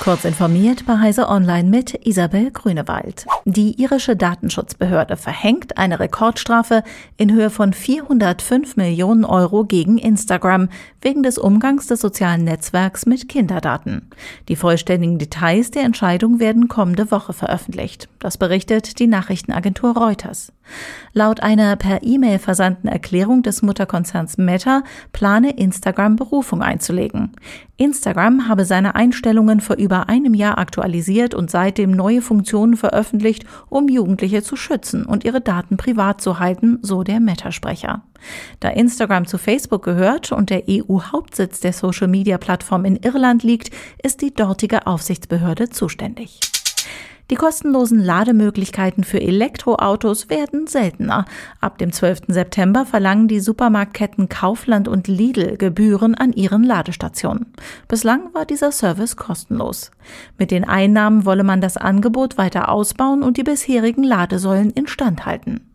Kurz informiert bei Heise Online mit Isabel Grünewald. Die irische Datenschutzbehörde verhängt eine Rekordstrafe in Höhe von 405 Millionen Euro gegen Instagram wegen des Umgangs des sozialen Netzwerks mit Kinderdaten. Die vollständigen Details der Entscheidung werden kommende Woche veröffentlicht. Das berichtet die Nachrichtenagentur Reuters. Laut einer per E-Mail versandten Erklärung des Mutterkonzerns Meta plane Instagram Berufung einzulegen. Instagram habe seine Einstellungen vor über einem Jahr aktualisiert und seitdem neue Funktionen veröffentlicht, um Jugendliche zu schützen und ihre Daten privat zu halten, so der Meta-Sprecher. Da Instagram zu Facebook gehört und der EU-Hauptsitz der Social-Media-Plattform in Irland liegt, ist die dortige Aufsichtsbehörde zuständig. Die kostenlosen Lademöglichkeiten für Elektroautos werden seltener. Ab dem 12. September verlangen die Supermarktketten Kaufland und Lidl Gebühren an ihren Ladestationen. Bislang war dieser Service kostenlos. Mit den Einnahmen wolle man das Angebot weiter ausbauen und die bisherigen Ladesäulen instand halten.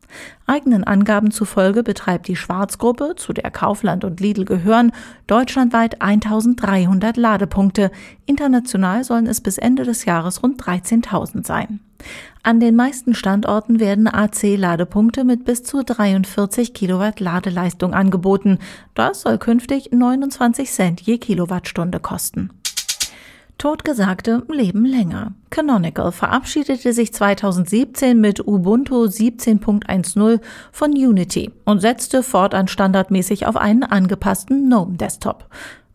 Eigenen Angaben zufolge betreibt die Schwarzgruppe, zu der Kaufland und Lidl gehören, deutschlandweit 1300 Ladepunkte. International sollen es bis Ende des Jahres rund 13.000 sein. An den meisten Standorten werden AC-Ladepunkte mit bis zu 43 Kilowatt Ladeleistung angeboten. Das soll künftig 29 Cent je Kilowattstunde kosten. Totgesagte leben länger. Canonical verabschiedete sich 2017 mit Ubuntu 17.10 von Unity und setzte fortan standardmäßig auf einen angepassten GNOME-Desktop.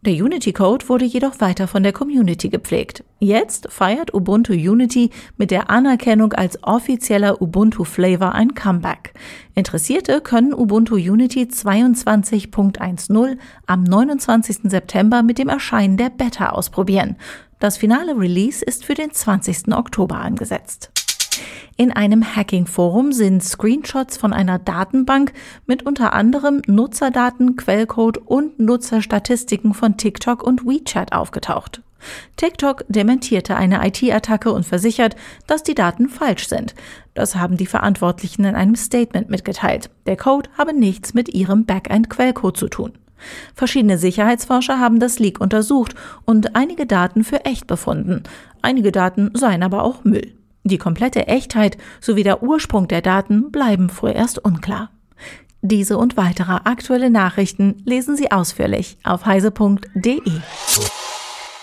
Der Unity-Code wurde jedoch weiter von der Community gepflegt. Jetzt feiert Ubuntu Unity mit der Anerkennung als offizieller Ubuntu-Flavor ein Comeback. Interessierte können Ubuntu Unity 22.10 am 29. September mit dem Erscheinen der Beta ausprobieren. Das finale Release ist für den 20. Oktober angesetzt. In einem Hacking-Forum sind Screenshots von einer Datenbank mit unter anderem Nutzerdaten, Quellcode und Nutzerstatistiken von TikTok und WeChat aufgetaucht. TikTok dementierte eine IT-Attacke und versichert, dass die Daten falsch sind. Das haben die Verantwortlichen in einem Statement mitgeteilt. Der Code habe nichts mit ihrem Backend-Quellcode zu tun. Verschiedene Sicherheitsforscher haben das Leak untersucht und einige Daten für echt befunden. Einige Daten seien aber auch Müll. Die komplette Echtheit sowie der Ursprung der Daten bleiben vorerst unklar. Diese und weitere aktuelle Nachrichten lesen Sie ausführlich auf heise.de.